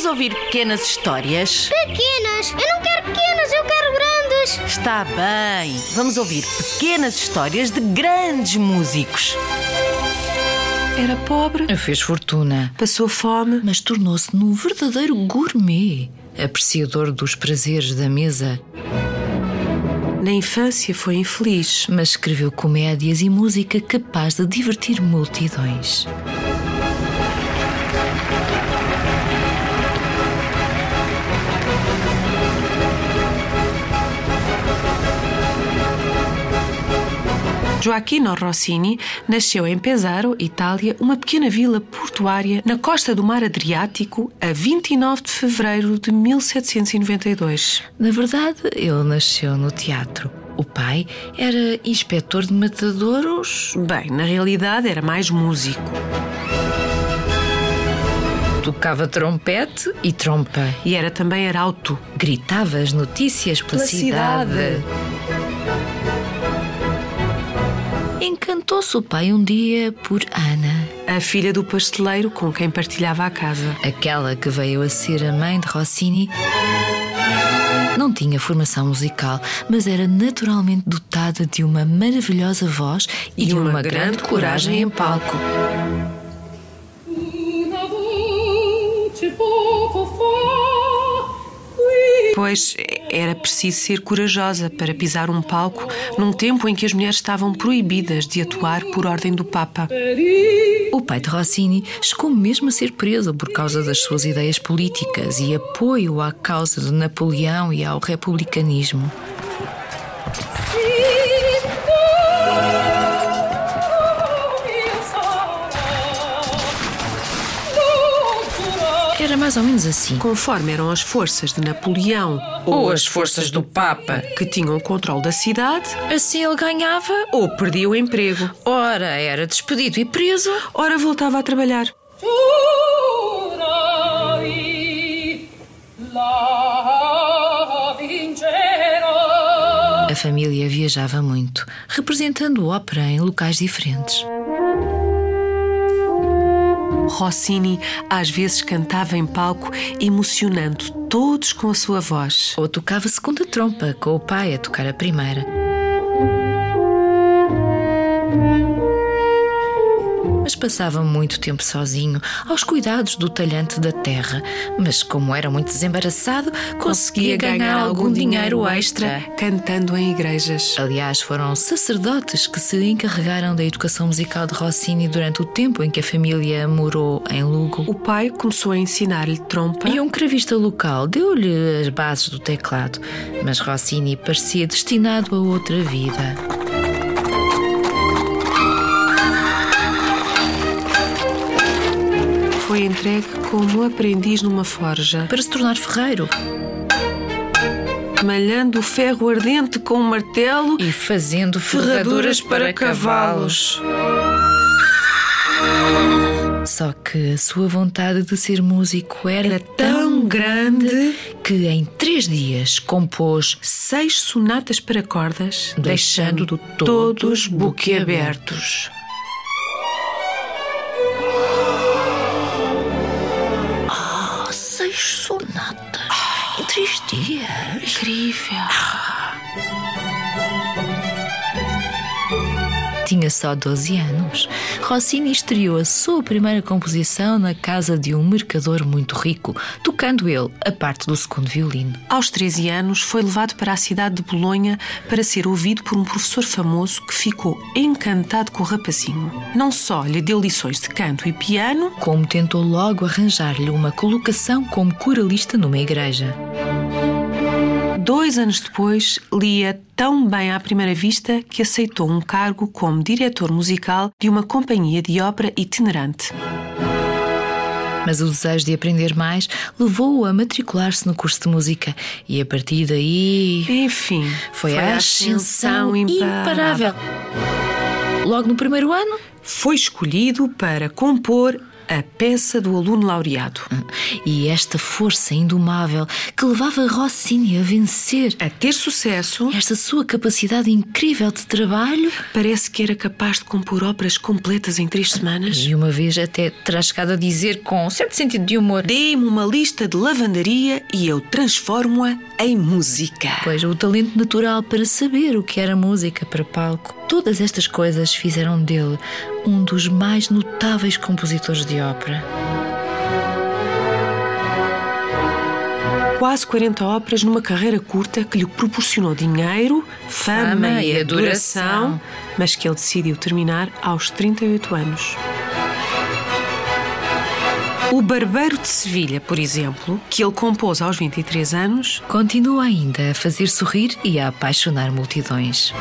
Vamos ouvir pequenas histórias? Pequenas! Eu não quero pequenas, eu quero grandes! Está bem. Vamos ouvir pequenas histórias de grandes músicos. Era pobre, Fez fortuna, passou fome, mas tornou-se num verdadeiro gourmet, apreciador dos prazeres da mesa, na infância foi infeliz. mas escreveu comédias e música capaz de divertir multidões. Gioacchino Rossini nasceu em Pesaro, Itália, uma pequena vila portuária na costa do mar Adriático, a 29 de fevereiro de 1792. Na verdade, ele nasceu no teatro. O pai era inspetor de matadouros, Bem, na realidade era mais músico. tocava trompete e trompa, E era também arauto. gritava as notícias pela, Pela cidade. cidade. Encantou-se o pai um dia por Ana, A filha do pasteleiro com quem partilhava a casa. aquela que veio a ser a mãe de Rossini. Não tinha formação musical, mas era naturalmente dotada de uma maravilhosa voz e, de uma, grande coragem em palco. Pois era preciso ser corajosa para pisar um palco num tempo em que as mulheres estavam proibidas de atuar por ordem do Papa. O pai de Rossini chegou mesmo a ser preso por causa das suas ideias políticas e apoio à causa de Napoleão e ao republicanismo. Mais ou menos assim. Conforme eram as forças de Napoleão Ou as forças do Papa. que tinham o controle da cidade, Assim ele ganhava, ou perdia o emprego, ora era despedido e preso, ora voltava a trabalhar. A família viajava muito, representando ópera em locais diferentes. Rossini às vezes cantava em palco, emocionando todos com a sua voz. Ou tocava segunda trompa, com o pai a tocar a primeira. Mas passava muito tempo sozinho, aos cuidados do talhante da terra. Mas, como era muito desembaraçado, conseguia ganhar algum dinheiro extra. cantando em igrejas. Aliás, foram sacerdotes que se encarregaram da educação musical de Rossini durante o tempo em que a família morou em Lugo. O pai começou a ensinar-lhe trompa E um cravista local deu-lhe as bases do teclado, mas Rossini parecia destinado a outra vida. Foi entregue como aprendiz numa forja, Para se tornar ferreiro malhando o ferro ardente com um martelo e fazendo ferraduras para cavalos. Só que a sua vontade de ser músico era, Era tão grande que em três dias compôs seis sonatas para cordas, Deixando deixando todos todos boquiabertos. Seis sonatas em três Tinha só 12 anos. Rossini estreou a sua primeira composição na casa de um mercador muito rico, tocando ele a parte do segundo violino. Aos 13 anos, foi levado para a cidade de Bolonha para ser ouvido por um professor famoso que ficou encantado com o rapazinho. Não só lhe deu lições de canto e piano, Como tentou logo arranjar-lhe uma colocação como coralista numa igreja. Dois anos depois, lia tão bem à primeira vista que aceitou um cargo como diretor musical de uma companhia de ópera itinerante. Mas o desejo de aprender mais levou-o a matricular-se no curso de música e a partir daí Enfim, foi, a ascensão imparável. Logo no primeiro ano, Foi escolhido para compor a peça do aluno laureado. E esta força indomável que levava Rossini a vencer, A ter sucesso, esta sua capacidade incrível de trabalho, parece que era capaz de compor óperas completas em três semanas. e uma vez até terá chegado a dizer com certo sentido de humor. Dê-me uma lista de lavandaria e eu transformo-a em música. Pois o talento natural para saber o que era música para palco. Todas estas coisas fizeram dele um dos mais notáveis compositores de ópera. Quase 40 óperas numa carreira curta que lhe proporcionou dinheiro, fama, Fama e adoração, adoração. mas que ele decidiu terminar aos 38 anos. O Barbeiro de Sevilha, por exemplo, que ele compôs aos 23 anos, Continua ainda a fazer sorrir e a apaixonar multidões.